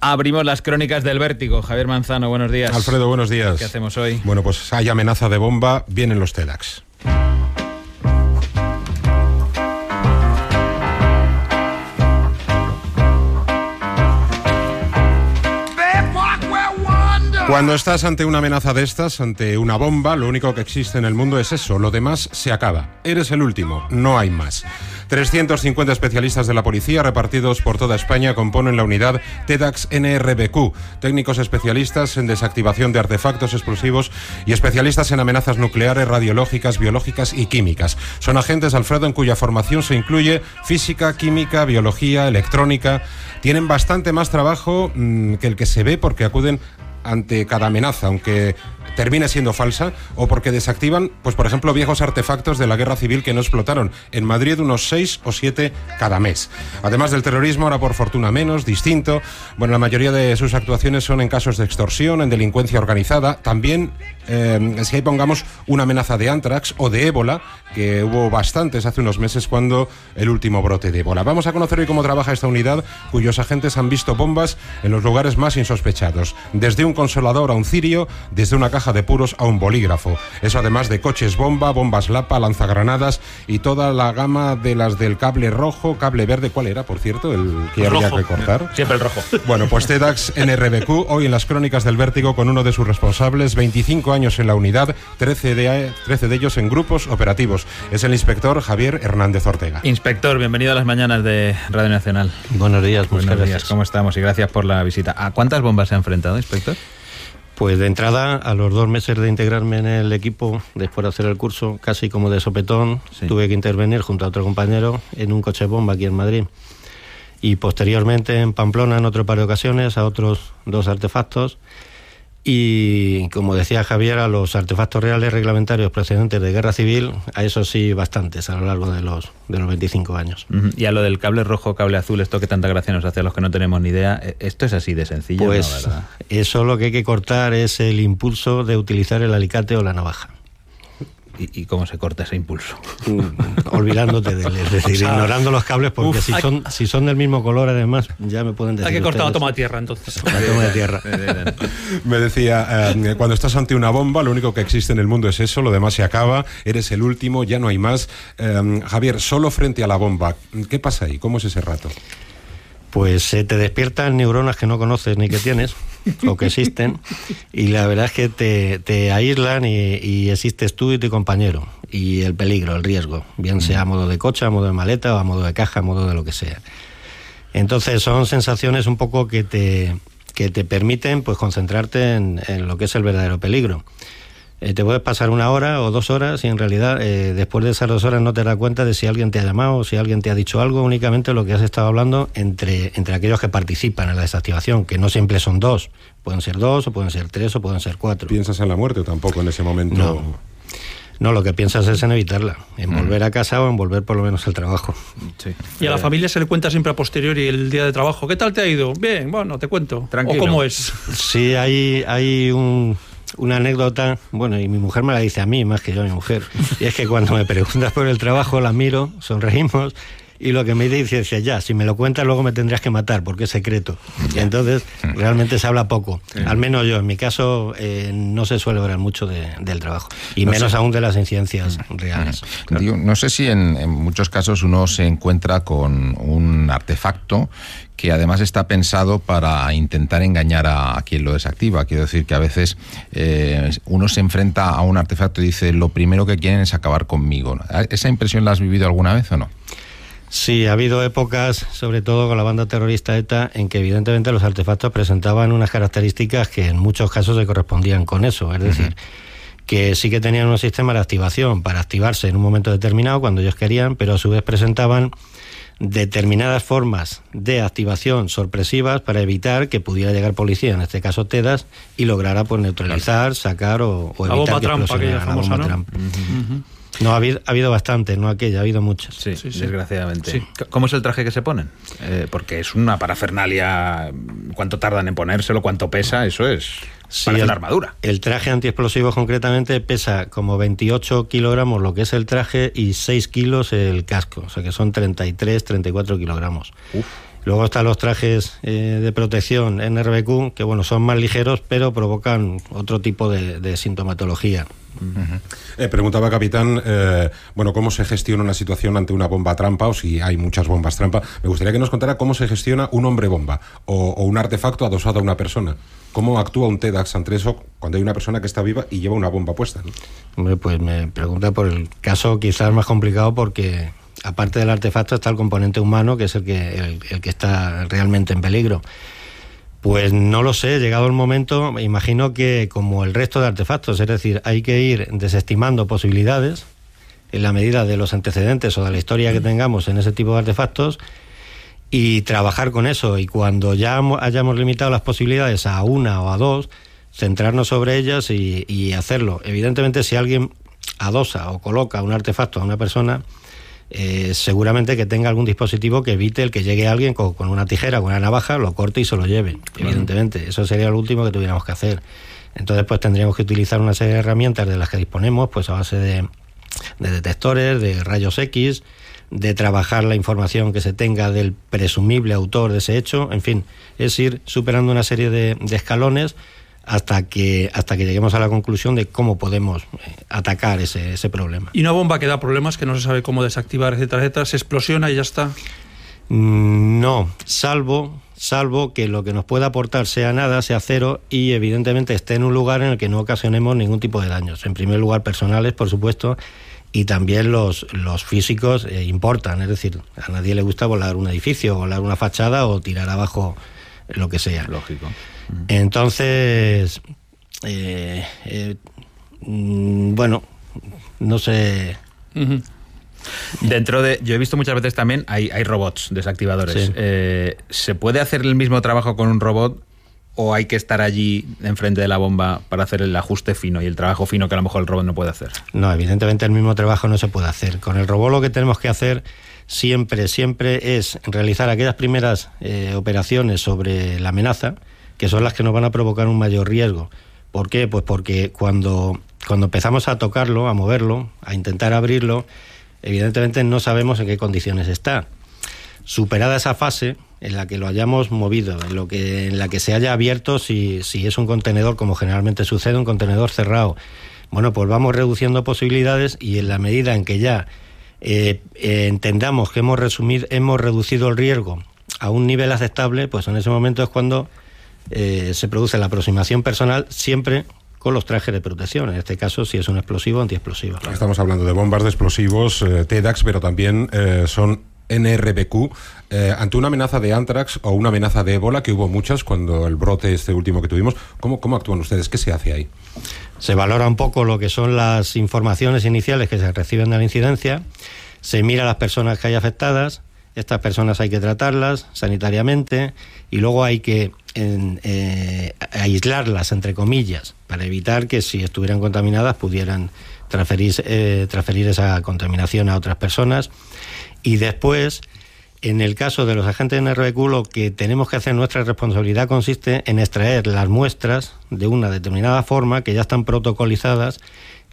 Abrimos las crónicas del vértigo. Javier Manzano, buenos días. Alfredo, buenos días. ¿Qué hacemos hoy? Bueno, pues hay amenaza de bomba, vienen los TEDx. Cuando estás ante una amenaza de estas, ante una bomba, lo único que existe en el mundo es eso, lo demás se acaba. Eres el último, no hay más. 350 especialistas de la policía repartidos por toda España componen la unidad TEDx NRBQ, técnicos especialistas en desactivación de artefactos explosivos y especialistas en amenazas nucleares, radiológicas, biológicas y químicas. Son agentes, Alfredo, en cuya formación se incluye física, química, biología, electrónica. Tienen bastante más trabajo mm, que el que se ve porque acuden ante cada amenaza, aunque termine siendo falsa, o porque desactivan, pues por ejemplo, viejos artefactos de la guerra civil que no explotaron. En Madrid unos seis o siete cada mes. Además del terrorismo, ahora por fortuna menos, distinto. Bueno, la mayoría de sus actuaciones son en casos de extorsión, en delincuencia organizada. También, eh, si ahí pongamos una amenaza de antrax o de ébola, que hubo bastantes hace unos meses cuando el último brote de ébola. Vamos a conocer hoy cómo trabaja esta unidad, cuyos agentes han visto bombas en los lugares más insospechados. Desde un consolador a un cirio, desde una caja de puros a un bolígrafo. Eso además de coches bomba, bombas lapa, lanzagranadas y toda la gama de las del cable rojo, cable verde. ¿Cuál era, por cierto, el que había que cortar? Siempre el rojo. Bueno, pues TEDx NRBQ, hoy en las crónicas del vértigo con uno de sus responsables, 25 años en la unidad, 13 de, 13 de ellos en grupos operativos. Es el inspector Javier Hernández Ortega. Inspector, bienvenido a las mañanas de Radio Nacional. Buenos días, Buenos días, ¿cómo estamos? Y gracias por la visita. ¿A cuántas bombas se ha enfrentado, inspector? Pues de entrada, a los dos meses de integrarme en el equipo, después de hacer el curso, casi como de sopetón, tuve que intervenir junto a otro compañero en un coche bomba aquí en Madrid. Y posteriormente en Pamplona, en otro par de ocasiones, a otros dos artefactos y, como decía Javier, a los artefactos reales reglamentarios procedentes de guerra civil, a eso sí bastantes a lo largo de los, de los 25 años. Y a lo del cable rojo, cable azul, esto que tanta gracia nos hace a los que no tenemos ni idea, ¿e-, ¿esto es así de sencillo? Pues eso lo que hay que cortar es el impulso de utilizar el alicate o la navaja. ¿Y, cómo se corta ese impulso? Mm, olvidándote de él, es decir, ignorando los cables, porque si, son, si son del mismo color, además, ya me pueden decir. Hay que cortar la toma de tierra, entonces. La toma de tierra. me decía, eh, cuando estás ante una bomba, lo único que existe en el mundo es eso, lo demás se acaba, eres el último, ya no hay más. Eh, Javier, solo frente a la bomba, ¿qué pasa ahí? ¿Cómo es ese rato? Pues se te despiertan neuronas que no conoces ni que tienes o que existen y la verdad es que te, te aíslan y, existes tú y tu compañero y el peligro, el riesgo, bien sea a modo de coche, a modo de maleta o a modo de caja, a modo de lo que sea. Entonces son sensaciones un poco que te, que te permiten pues concentrarte en, en lo que es el verdadero peligro. Eh, te puedes pasar una hora o dos horas y en realidad eh, después de esas dos horas no te das cuenta de si alguien te ha llamado o si alguien te ha dicho algo, únicamente lo que has estado hablando entre, entre aquellos que participan en la desactivación, que no siempre son dos, pueden ser dos o pueden ser tres o pueden ser cuatro. ¿Piensas en la muerte tampoco en ese momento? No. No, lo que piensas es en evitarla, en mm. volver a casa o en volver por lo menos al trabajo. Y a la familia se le cuenta siempre a posteriori el día de trabajo. ¿Qué tal te ha ido? Bien, bueno, te cuento. Tranquilo. ¿O cómo es? Sí, hay, hay un, una anécdota, bueno, y mi mujer me la dice a mí más que yo a mi mujer, y es que cuando me preguntas por el trabajo la miro, sonreímos y lo que me dice es, ya, si me lo cuentas luego me tendrías que matar porque es secreto. Y entonces realmente se habla poco. Al menos yo, en mi caso, eh, no se suele hablar mucho del trabajo. Y menos aún de las incidencias reales. no sé si en, en, muchos casos uno se encuentra con un artefacto que además está pensado para intentar engañar a, quien lo desactiva. Quiero decir que a veces eh, uno se enfrenta a un artefacto y dice, lo primero que quieren es acabar conmigo. ¿Esa impresión la has vivido alguna vez o no? Sí, ha habido épocas, sobre todo con la banda terrorista ETA, en que evidentemente los artefactos presentaban unas características que en muchos casos se correspondían con eso. Es decir, que sí que tenían un sistema de activación para activarse en un momento determinado cuando ellos querían, pero a su vez presentaban determinadas formas de activación sorpresivas para evitar que pudiera llegar policía, en este caso TEDAS, y lograra pues neutralizar, sacar o, evitar que trampa, trampa. No, ha habido, ha habido bastante, no aquella, ha habido muchas. Sí, Sí, sí. desgraciadamente. Sí. ¿Cómo es el traje que se ponen? Eh, porque es una parafernalia. ¿Cuánto tardan en ponérselo? ¿Cuánto pesa? Eso es. Sí, parece el- una armadura. El traje antiexplosivo concretamente pesa como 28 kilogramos lo que es el traje y 6 kilos el casco, o sea que son 33, 34 kilogramos. Luego están los trajes eh, de protección NRBQ, que bueno, son más ligeros, pero provocan otro tipo de, de sintomatología. Eh, preguntaba, capitán, eh, bueno, cómo se gestiona una situación ante una bomba trampa o si hay muchas bombas trampa. Me gustaría que nos contara cómo se gestiona un hombre bomba o, o un artefacto adosado a una persona. ¿Cómo actúa un TEDx ante eso cuando hay una persona que está viva y lleva una bomba puesta? ¿no? Hombre, pues me pregunta por el caso quizás más complicado porque aparte del artefacto está el componente humano, que es el que, el, que está realmente en peligro. Pues no lo sé, llegado el momento, me imagino que como el resto de artefactos, es decir, hay que ir desestimando posibilidades en la medida de los antecedentes o de la historia que tengamos en ese tipo de artefactos y trabajar con eso y cuando ya hayamos limitado las posibilidades a una o a dos, centrarnos sobre ellas y, y hacerlo. Evidentemente, si alguien adosa o coloca un artefacto a una persona, eh, seguramente que tenga algún dispositivo que evite el que llegue alguien con, con una tijera, con una navaja, lo corte y se lo lleve. Evidentemente, eso sería lo último que tuviéramos que hacer. Entonces, pues tendríamos que utilizar una serie de herramientas de las que disponemos, pues a base de, de detectores, de rayos X, de trabajar la información que se tenga del presumible autor de ese hecho, en fin, es ir superando una serie de, de escalones hasta que hasta que lleguemos a la conclusión de cómo podemos eh, atacar ese, ese problema. Y una bomba que da problemas, que no se sabe cómo desactivar, etcétera, etcétera, se explosiona y ya está. Mm, No, salvo, salvo que lo que nos pueda aportar sea nada, sea cero y evidentemente esté en un lugar en el que no ocasionemos ningún tipo de daños. En primer lugar, personales, por supuesto, y también los, los físicos eh, importan. Es decir, a nadie le gusta volar un edificio, volar una fachada o tirar abajo lo que sea. Lógico. Entonces, eh, eh, mm, bueno, no sé. Dentro de. Yo he visto muchas veces también hay, hay robots desactivadores. Sí. Eh, ¿Se puede hacer el mismo trabajo con un robot o hay que estar allí enfrente de la bomba para hacer el ajuste fino y el trabajo fino que a lo mejor el robot no puede hacer? No, evidentemente el mismo trabajo no se puede hacer. Con el robot lo que tenemos que hacer siempre, siempre es realizar aquellas primeras eh, operaciones sobre la amenaza, que son las que nos van a provocar un mayor riesgo. ¿Por qué? Pues porque cuando, cuando empezamos a tocarlo, a moverlo, a intentar abrirlo, evidentemente no sabemos en qué condiciones está. Superada esa fase en la que lo hayamos movido, en, lo que, en la que se haya abierto, si, si es un contenedor, como generalmente sucede, un contenedor cerrado, bueno, pues vamos reduciendo posibilidades y en la medida en que ya eh, eh, entendamos que hemos, resumir, hemos reducido el riesgo a un nivel aceptable, pues en ese momento es cuando eh, se produce la aproximación personal, siempre con los trajes de protección, en este caso si es un explosivo o antiexplosivo. Estamos hablando de bombas de explosivos, eh, TEDx, pero también eh, son NRBQ. Eh, ante una amenaza de anthrax o una amenaza de ébola, que hubo muchas cuando el brote este último que tuvimos, ¿cómo, cómo actúan ustedes? ¿Qué se hace ahí? se valora un poco lo que son las informaciones iniciales que se reciben de la incidencia, se mira a las personas que hay afectadas, estas personas hay que tratarlas sanitariamente y luego hay que eh, aislarlas, entre comillas, para evitar que si estuvieran contaminadas pudieran transferir, eh, transferir esa contaminación a otras personas. Y después, en el caso de los agentes de NRBQ, lo que tenemos que hacer, nuestra responsabilidad consiste en extraer las muestras de una determinada forma que ya están protocolizadas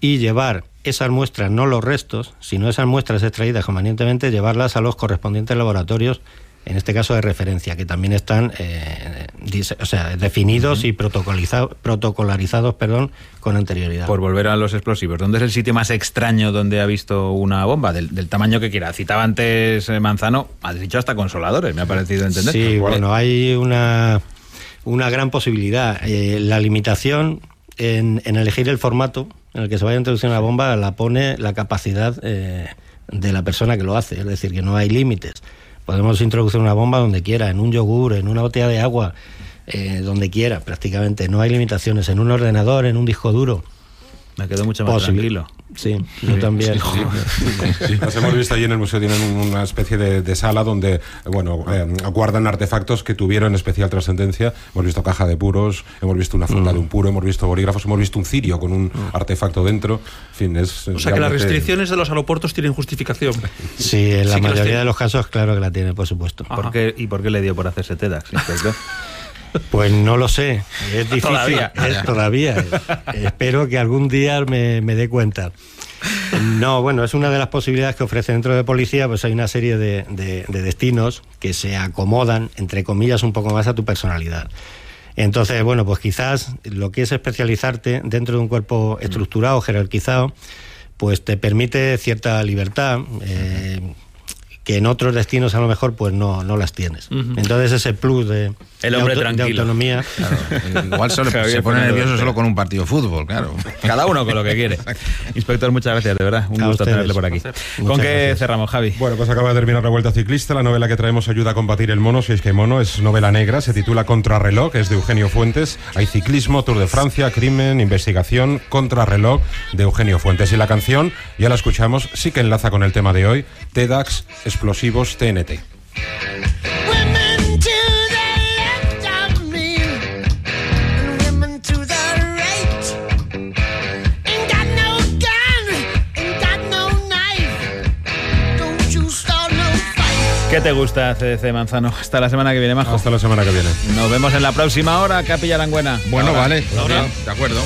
y llevar esas muestras, no los restos, sino esas muestras extraídas convenientemente, llevarlas a los correspondientes laboratorios, en este caso de referencia, que también están eh, o sea, definidos y protocoliza- protocolarizados perdón, con anterioridad. Por volver a los explosivos, ¿dónde es el sitio más extraño donde ha visto una bomba? Del, del tamaño que quiera. Citaba antes eh, Manzano, has dicho hasta consoladores, me ha parecido entender. Sí, bueno, hay una, una gran posibilidad. Eh, la limitación en, en elegir el formato en el que se vaya a introducir una bomba la pone la capacidad eh, de la persona que lo hace, es decir, que no hay límites. Podemos introducir una bomba donde quiera, en un yogur, en una botella de agua, eh, donde quiera, prácticamente. No hay limitaciones, en un ordenador, en un disco duro. Me quedo mucho más Posible. tranquilo. Sí, yo también. Hemos visto allí en el museo, tienen una especie de, de sala donde, bueno, eh, guardan artefactos que tuvieron especial trascendencia. Hemos visto caja de puros, hemos visto una funda de un puro, hemos visto bolígrafos, hemos visto un cirio con un artefacto dentro. En fin, es. O sea que las restricciones de los aeropuertos tienen justificación. Sí, en la los mayoría de los casos, claro que la tiene, por supuesto. ¿Por qué, ¿Y por qué le dio por hacerse TEDx, inspector? Pues no lo sé, es difícil. Todavía. es todavía. Espero que algún día me, me dé cuenta. No, bueno, es una de las posibilidades que ofrece dentro de policía, pues hay una serie de, de- de destinos que se acomodan, entre comillas, un poco más a tu personalidad. Entonces, bueno, pues quizás lo que es especializarte dentro de un cuerpo estructurado, jerarquizado, pues te permite cierta libertad. eh, que en otros destinos a lo mejor pues no, no las tienes. Entonces ese plus de, El de hombre auto- de tranquilo. autonomía Claro, igual solo- se pone nervioso solo con un partido de fútbol, claro. Cada uno con lo que quiere. Inspector, muchas gracias, de verdad. Un A gusto ustedes. tenerle por aquí. Muchas ¿Con qué gracias. cerramos, Javi? Bueno, pues acaba de terminar la Vuelta Ciclista. La novela que traemos ayuda a combatir el mono, si es que hay mono, es novela negra, se titula Contrarreloj, es de Eugenio Fuentes. Hay ciclismo, Tour de Francia, crimen, investigación, Contrarreloj de Eugenio Fuentes. Y la canción, ya la escuchamos, sí que enlaza con el tema de hoy, TEDx, explosivos TNT. ¿Qué te gusta, CDC Manzano? Hasta la semana que viene, Majo. Hasta la semana que viene. Nos vemos en la próxima hora, Capilla Langüena. Bueno, Ahora. vale. Bien, de acuerdo.